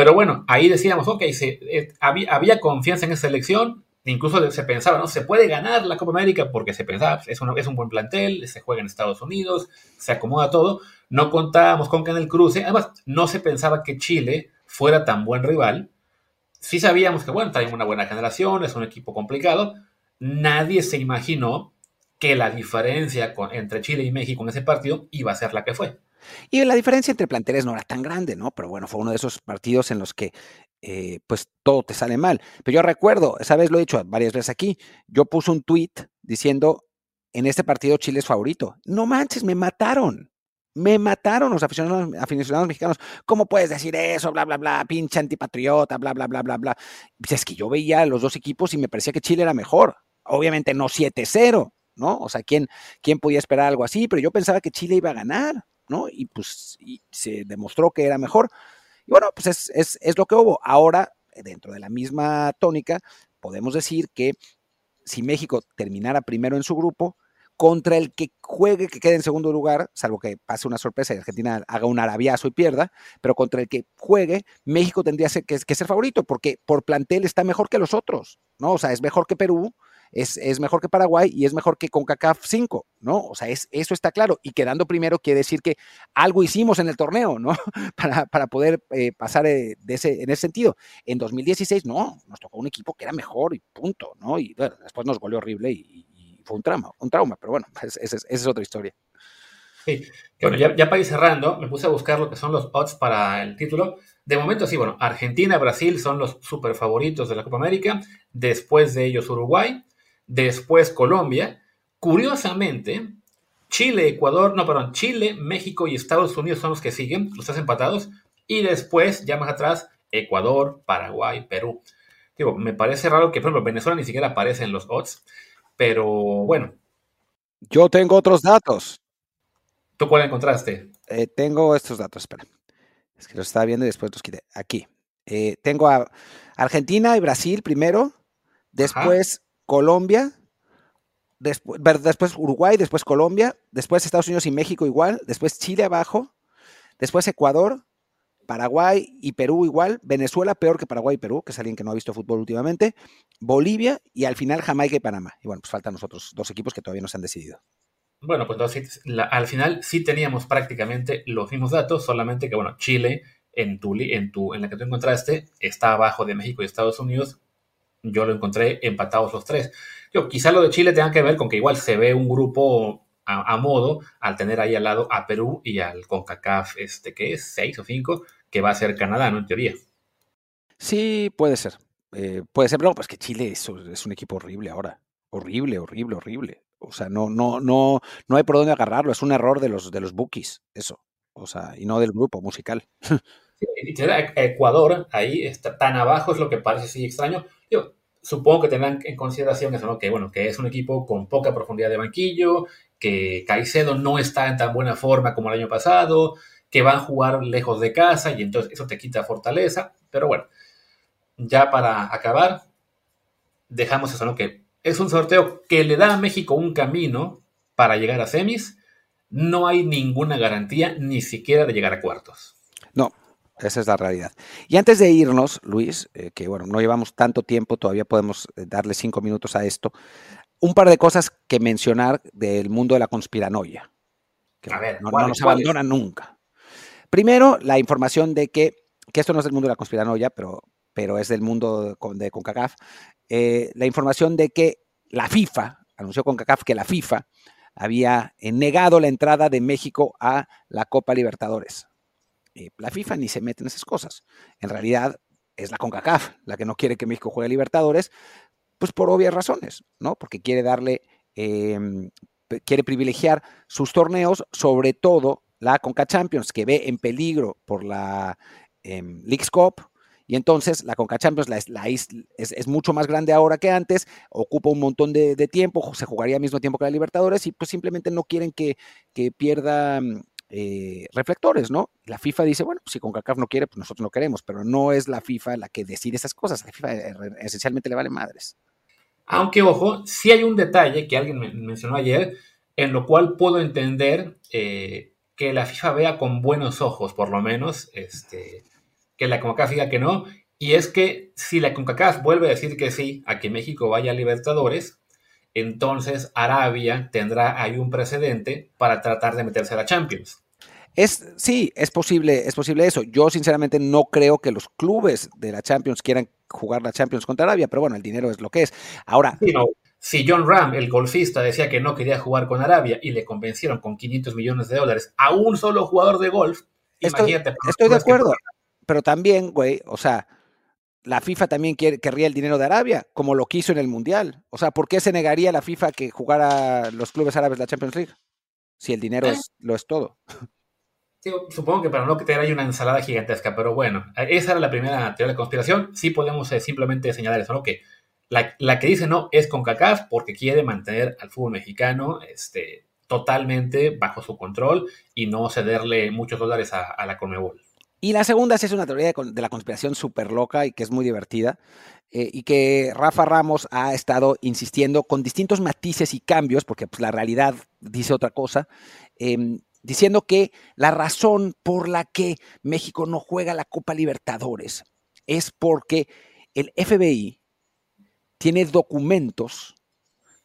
Pero bueno, ahí decíamos, ok, se, eh, había, confianza en esa selección, incluso se pensaba, ¿no? Se puede ganar la Copa América porque se pensaba, es, es un buen plantel, se juega en Estados Unidos, se acomoda todo. No contábamos con que en el cruce, además, no se pensaba que Chile fuera tan buen rival. Sí sabíamos que, bueno, traen una buena generación, es un equipo complicado. Nadie se imaginó que la diferencia entre Chile y México en ese partido iba a ser la que fue. Y la diferencia entre planteles no era tan grande, ¿no? Pero bueno, fue uno de esos partidos en los que eh, pues todo te sale mal. Pero yo recuerdo, esa vez lo he dicho varias veces aquí, yo puse un tweet diciendo, en este partido Chile es favorito. No manches, me mataron. Me mataron los aficionados, aficionados mexicanos. ¿Cómo puedes decir eso? Bla, bla, bla, pinche antipatriota, bla, bla, bla, bla, bla. Pues es que yo veía a los dos equipos y me parecía que Chile era mejor. Obviamente no 7-0, ¿no? O sea, ¿quién, ¿quién podía esperar algo así? Pero yo pensaba que Chile iba a ganar. ¿No? Y pues se demostró que era mejor. Y bueno, pues es, lo que hubo. Ahora, dentro de la misma tónica, podemos decir que si México terminara primero en su grupo, contra el que juegue, que quede en segundo lugar, salvo que pase una sorpresa y Argentina haga un arabiazo y pierda, pero contra el que juegue, México tendría que, que, ser favorito, porque por plantel está mejor que los otros, ¿no? O sea, es mejor que Perú, es, es, mejor que Paraguay y es mejor que CONCACAF 5, ¿no? O sea, es, eso está claro. Y quedando primero quiere decir que algo hicimos en el torneo, ¿no? para, para poder eh, pasar eh, de ese, en ese sentido. En 2016, no, nos tocó un equipo que era mejor y punto, ¿no? Y bueno, después nos goleó horrible y, y, fue un trauma, un trauma, pero bueno, esa es, es, otra historia. Sí, bueno, ya, ya, para ir cerrando, me puse a buscar lo que son los odds para el título. De momento, sí, bueno, Argentina, Brasil son los super favoritos de la Copa América. Después de ellos, Uruguay. Después, Colombia. Curiosamente, Chile, Ecuador, no, perdón, Chile, México y Estados Unidos son los que siguen, los tres empatados. Y después, ya más atrás, Ecuador, Paraguay, Perú. Digo, me parece raro que, por ejemplo, Venezuela ni siquiera aparece en los odds. Pero bueno. Yo tengo otros datos. ¿Tú cuál encontraste? Eh, tengo estos datos, espera. Es que los estaba viendo y después los quité. Aquí. Eh, tengo a Argentina y Brasil primero, después Colombia, después, Uruguay, después Colombia, después Estados Unidos y México igual, después Chile abajo, después Ecuador, Paraguay y Perú igual, Venezuela peor que Paraguay y Perú, que es alguien que no ha visto fútbol últimamente, Bolivia y al final Jamaica y Panamá. Y bueno, pues faltan los otros dos equipos que todavía no se han decidido. Bueno, pues al final sí teníamos prácticamente los mismos datos, solamente que, bueno, Chile en, en, tu, en la que tú encontraste está abajo de México y Estados Unidos. Yo lo encontré empatados los tres. Yo, quizá lo de Chile tenga que ver con que igual se ve un grupo a, modo al tener ahí al lado a Perú y al CONCACAF, este que es seis o cinco, que va a ser Canadá, ¿no? En teoría. Sí, puede ser. Eh, puede ser, pero pues que Chile es, es un equipo horrible ahora. Horrible, horrible, horrible. O sea, no, no, no, no hay por dónde agarrarlo. Es un error de los, de los bookies, eso. O sea, y no del grupo musical. y Ecuador ahí está tan abajo, es lo que parece así extraño. Yo supongo que tendrán en consideración eso, ¿no? Que bueno, que es un equipo con poca profundidad de banquillo, que Caicedo no está en tan buena forma como el año pasado, que van a jugar lejos de casa y entonces eso te quita fortaleza. Pero bueno, ya para acabar, dejamos eso, ¿no? Que es un sorteo que le da a México un camino para llegar a semis. No hay ninguna garantía ni siquiera de llegar a cuartos. Esa es la realidad. Y antes de irnos, Luis, eh, que bueno, no llevamos tanto tiempo, todavía podemos eh, darle cinco minutos a esto, un par de cosas que mencionar del mundo de la conspiranoia, que a ver, no, nos abandona nunca. Primero, la información de que, que esto no es del mundo de la conspiranoia, pero, pero es del mundo de CONCACAF, eh, la información de que la FIFA, anunció con CACAF que la FIFA había negado la entrada de México a la Copa Libertadores. Eh, la FIFA ni se mete en esas cosas. En realidad es la CONCACAF la que no quiere que México juegue Libertadores, pues por obvias razones, ¿no? Porque quiere darle, em, quiere privilegiar sus torneos, sobre todo la CONCA Champions, que ve en peligro por la eh, League's Cup, y entonces la Conca Champions es, mucho más grande ahora que antes, ocupa un montón de, de, tiempo, se jugaría al mismo tiempo que la Libertadores y pues simplemente no quieren que, que pierda mm, eh, reflectores, ¿no? La FIFA dice, bueno, si CONCACAF no quiere, pues nosotros no queremos, pero no es la FIFA la que decide esas cosas, la FIFA eh, esencialmente le vale madres. Aunque, ojo, sí hay un detalle que alguien me mencionó ayer, en lo cual puedo entender eh, que la FIFA vea con buenos ojos, por lo menos, este, que la CONCACAF diga que no. Y es que si la CONCACAF vuelve a decir que sí a que México vaya a Libertadores, entonces Arabia tendrá ahí un precedente para tratar de meterse a la Champions. Es, sí, es posible, es posible eso. Yo sinceramente no creo que los clubes de la Champions quieran jugar la Champions contra Arabia, pero bueno, el dinero es lo que es. Ahora, si John Ram, el golfista, decía que no quería jugar con Arabia y le convencieron con 500 millones de dólares a un solo jugador de golf, estoy, imagínate. Estoy de acuerdo pero también, güey, o sea, la FIFA también quiere, querría el dinero de Arabia, como lo quiso en el Mundial. O sea, ¿por qué se negaría la FIFA que jugara los clubes árabes la Champions League? Si el dinero eh. es, lo es todo. supongo que para no tener ahí una ensalada gigantesca, pero bueno, esa era la primera teoría de conspiración. Sí podemos eh, simplemente señalar eso, ¿no? Que la, que dice no es con CACAF porque quiere mantener al fútbol mexicano este, totalmente bajo su control y no cederle muchos dólares a, a la Conmebol. Y la segunda es una teoría de, la conspiración súper loca y que es muy divertida, eh, y que Rafa Ramos ha estado insistiendo con distintos matices y cambios, porque pues, la realidad dice otra cosa, em, diciendo que la razón por la que México no juega la Copa Libertadores es porque el FBI tiene documentos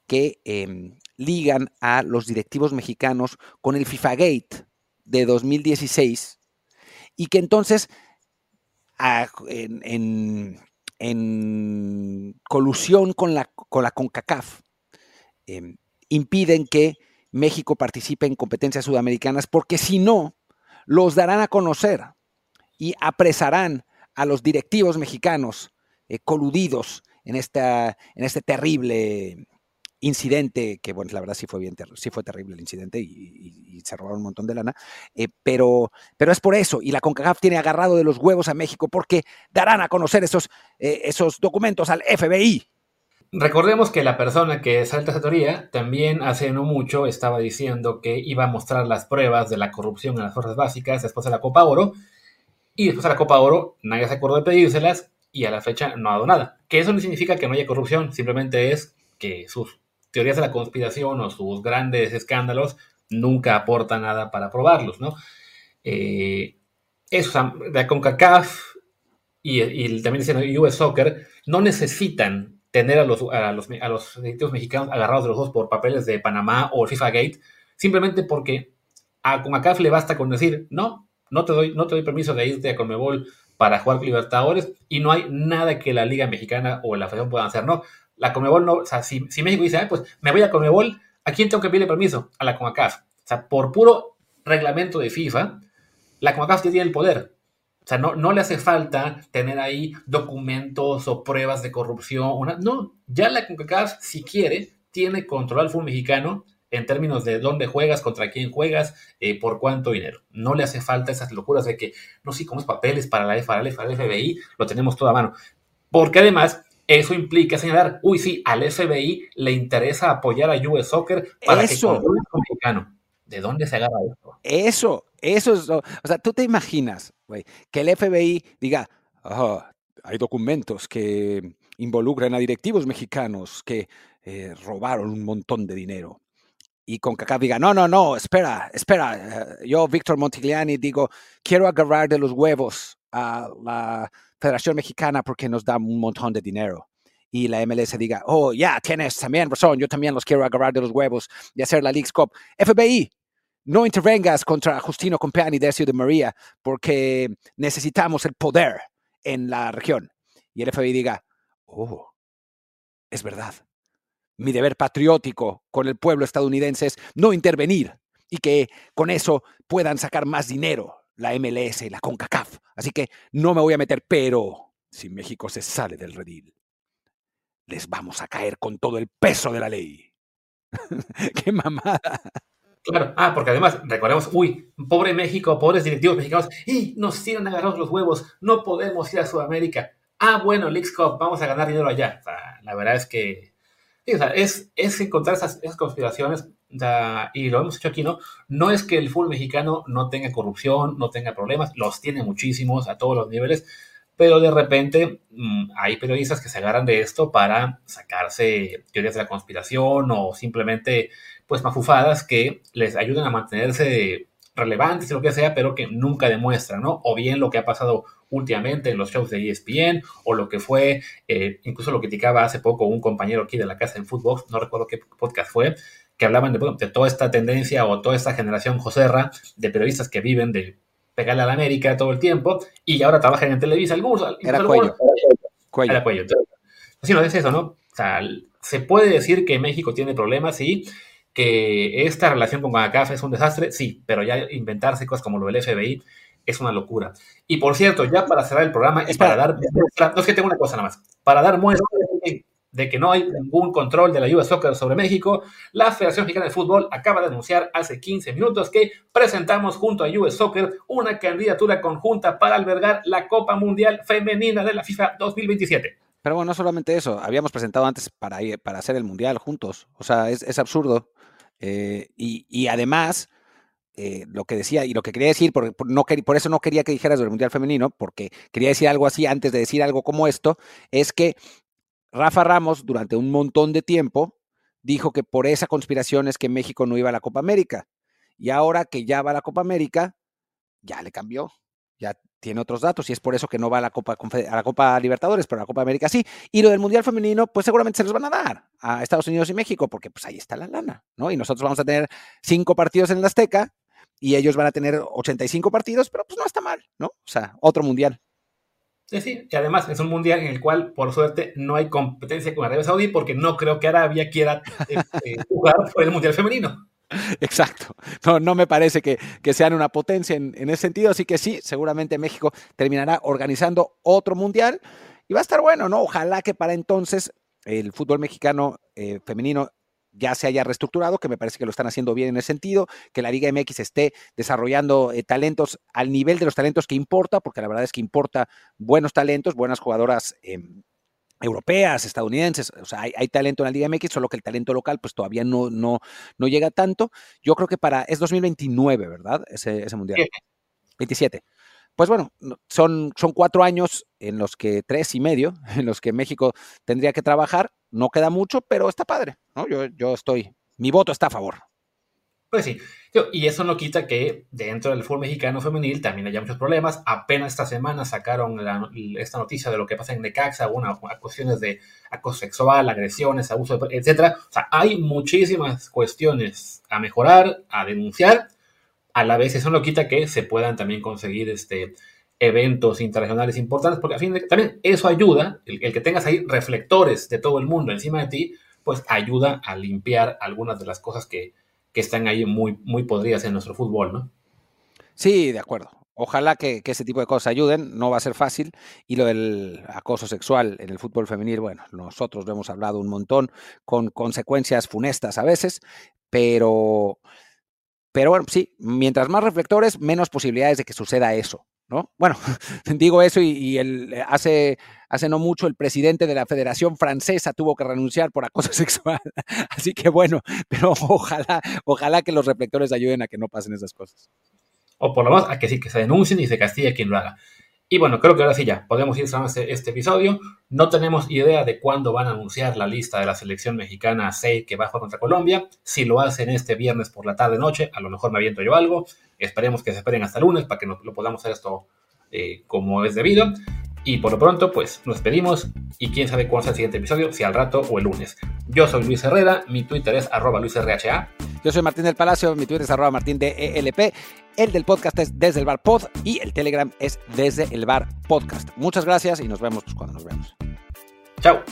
que em, ligan a los directivos mexicanos con el FIFA Gate de 2016 y que entonces en, colusión con la, con la CONCACAF em, impiden que México participe en competencias sudamericanas porque si no, los darán a conocer y apresarán a los directivos mexicanos eh, coludidos en, esta, en este terrible incidente, que bueno, la verdad sí fue bien, sí fue terrible el incidente y, se robaron un montón de lana, eh, pero, pero es por eso, y la CONCACAF tiene agarrado de los huevos a México porque darán a conocer esos, eh, esos documentos al FBI. Recordemos que la persona que salta esa teoría también hace no mucho estaba diciendo que iba a mostrar las pruebas de la corrupción en las fuerzas básicas después de la Copa Oro, y después de la Copa Oro nadie se acordó de pedírselas y a la fecha no ha dado nada. Que eso no significa que no haya corrupción, simplemente es que sus teorías de la conspiración o sus grandes escándalos nunca aportan nada para probarlos, ¿no? Eh, eso, la CONCACAF y, y también dicen US Soccer no necesitan tener a los, a los, a los mexicanos agarrados de los dos por papeles de Panamá o FIFA Gate, simplemente porque a CONCACAF le basta con decir, no, no te doy, no te doy permiso de irte a Conmebol para jugar Libertadores y no hay nada que la Liga Mexicana o la Federación puedan hacer, ¿no? La Conmebol no, o sea, si, México dice, pues me voy a Conmebol, ¿a quién tengo que pedirle permiso? A la CONCACAF. O sea, por puro reglamento de FIFA, la CONCACAF tiene el poder. O sea, no, no le hace falta tener ahí documentos o pruebas de corrupción. Una, no, ya la CONCACAF, si quiere, tiene control al fútbol mexicano en términos de dónde juegas, contra quién juegas, eh, por cuánto dinero. No le hace falta esas locuras de que, no sé, como es papeles para la, para el FBI, lo tenemos toda a mano. Porque además, eso implica señalar, uy, sí, al FBI le interesa apoyar a US Soccer para eso. que mexicano. ¿De dónde se agarra esto? Eso, eso es, o sea, tú te imaginas, güey, que el FBI diga, hay documentos que involucran a directivos mexicanos que eh, robaron un montón de dinero y con CACAF diga, no, no, no, espera, espera, eh, yo, Víctor Montigliani, digo, quiero agarrar de los huevos a la Federación Mexicana porque nos da un montón de dinero. Y la MLS diga, oh, ya, tienes también razón, yo también los quiero agarrar de los huevos y hacer la League's Cup. FBI, no intervengas contra Justino Compeani de de María porque necesitamos el poder en la región. Y el FBI diga, oh, es verdad mi deber patriótico con el pueblo estadounidense es no intervenir y que con eso puedan sacar más dinero la MLS y la CONCACAF. Así que no me voy a meter, pero si México se sale del redil, les vamos a caer con todo el peso de la ley. ¡Qué mamada! Claro, ah, porque además, recordemos, uy, pobre México, pobres directivos mexicanos, y nos tienen agarrados los huevos, no podemos ir a Sudamérica. Ah, bueno, Leagues Cup, vamos a ganar dinero allá. la verdad es que es, es encontrar esas, conspiraciones, y lo hemos hecho aquí, ¿no? No es que el fútbol mexicano no tenga corrupción, no tenga problemas, los tiene muchísimos a todos los niveles, pero de repente mm, hay periodistas que se agarran de esto para sacarse teorías de la conspiración o simplemente, pues, mafufadas que les ayudan a mantenerse relevantes lo que sea, pero que nunca demuestran, ¿no? O bien lo que ha pasado últimamente en los shows de ESPN, o lo que fue, eh, incluso lo criticaba hace poco un compañero aquí de la casa en fútbol, no recuerdo qué podcast fue, que hablaban de, de toda esta tendencia o toda esta generación Joserra de periodistas que viven de pegarle a la América todo el tiempo y ahora trabajan en Televisa. Algunos, Era cuello. cuello. Era cuello. así no es eso, ¿no? O sea, se puede decir que México tiene problemas, sí, que esta relación con CACAF es un desastre, sí, pero ya inventarse cosas como lo del FBI es una locura. Y por cierto, ya para cerrar el programa y para dar muestra, no es que tengo una cosa nada más, para dar muestra de que no hay ningún control de la US Soccer sobre México, la Federación Mexicana de Fútbol acaba de anunciar hace 15 minutos que presentamos junto a US Soccer una candidatura conjunta para albergar la Copa Mundial Femenina de la FIFA 2027. Pero bueno, no solamente eso, habíamos presentado antes para, para hacer el Mundial juntos. O sea, es, absurdo. Eh, y, además, eh, lo que decía y lo que quería decir, por, por eso no quería que dijeras del Mundial Femenino, porque quería decir algo así antes de decir algo como esto, es que Rafa Ramos durante un montón de tiempo dijo que por esa conspiración es que México no iba a la Copa América. Y ahora que ya va a la Copa América, ya le cambió. Ya tiene otros datos y es por eso que no va a la Copa, a la Copa Libertadores, pero a la Copa América sí. Y lo del Mundial Femenino, pues seguramente se los van a dar a Estados Unidos y México, porque pues ahí está la lana, ¿no? Y nosotros vamos a tener cinco partidos en la Azteca y ellos van a tener 85 partidos, pero pues no está mal, ¿no? O sea, otro Mundial. Sí, sí, y además es un mundial en el cual, por suerte, no hay competencia con Arabia Saudí, porque no creo que Arabia quiera eh, eh, jugar por el mundial femenino. Exacto. No, no me parece que, sean una potencia en, ese sentido, así que sí, seguramente México terminará organizando otro mundial y va a estar bueno, ¿no? Ojalá que para entonces el fútbol mexicano eh, femenino ya se haya reestructurado, que me parece que lo están haciendo bien en ese sentido, que la Liga MX esté desarrollando eh, talentos al nivel de los talentos que importa, porque la verdad es que importa buenos talentos, buenas jugadoras em, europeas, estadounidenses, o sea, hay, talento en la Liga MX, solo que el talento local pues todavía no, no, no llega tanto. Yo creo que para, es 2029, ¿verdad? Ese, ese mundial. 27. Pues bueno, son, son cuatro años en los que, tres y medio, en los que México tendría que trabajar. No queda mucho, pero está padre, ¿no? Yo, yo estoy, mi voto está a favor. Pues sí, y eso no quita que dentro del fútbol mexicano femenil también haya muchos problemas. Apenas esta semana sacaron esta noticia de lo que pasa en Necaxa, una, cuestiones de acoso sexual, agresiones, abuso, etcétera. O sea, hay muchísimas cuestiones a mejorar, a denunciar. A la vez eso no quita que se puedan también conseguir este, eventos internacionales importantes, porque al fin también eso ayuda, el, que tengas ahí reflectores de todo el mundo encima de ti, pues ayuda a limpiar algunas de las cosas que, que están ahí muy, muy podridas en nuestro fútbol, ¿no? Sí, de acuerdo. Ojalá que, ese tipo de cosas ayuden, no va a ser fácil. Y lo del acoso sexual en el fútbol femenil, bueno, nosotros lo hemos hablado un montón, con consecuencias funestas a veces, pero, pero bueno, sí, mientras más reflectores, menos posibilidades de que suceda eso. ¿no? Bueno, digo eso y, el, eh, hace, hace no mucho el presidente de la Federación Francesa tuvo que renunciar por acoso sexual. Así que bueno, pero ojalá, ojalá que los reflectores ayuden a que no pasen esas cosas. O por lo menos a que sí, que se denuncien y se castigue quien lo haga. Y bueno, creo que ahora sí ya podemos ir cerrando este, este, episodio. No tenemos idea de cuándo van a anunciar la lista de la selección mexicana 6 que va a jugar contra Colombia. Si lo hacen este viernes por la tarde-noche, a lo mejor me aviento yo algo. Esperemos que se esperen hasta lunes para que lo podamos hacer esto eh, como es debido. Y por lo pronto, pues nos despedimos y quién sabe cuándo es el siguiente episodio, si al rato o el lunes. Yo soy Luis Herrera, mi Twitter es arroba luisrha. Yo soy Martín del Palacio, mi Twitter es arroba martín de ELP. El del podcast es desde el bar pod y el Telegram es desde el bar podcast. Muchas gracias y nos vemos cuando nos vemos. Chao.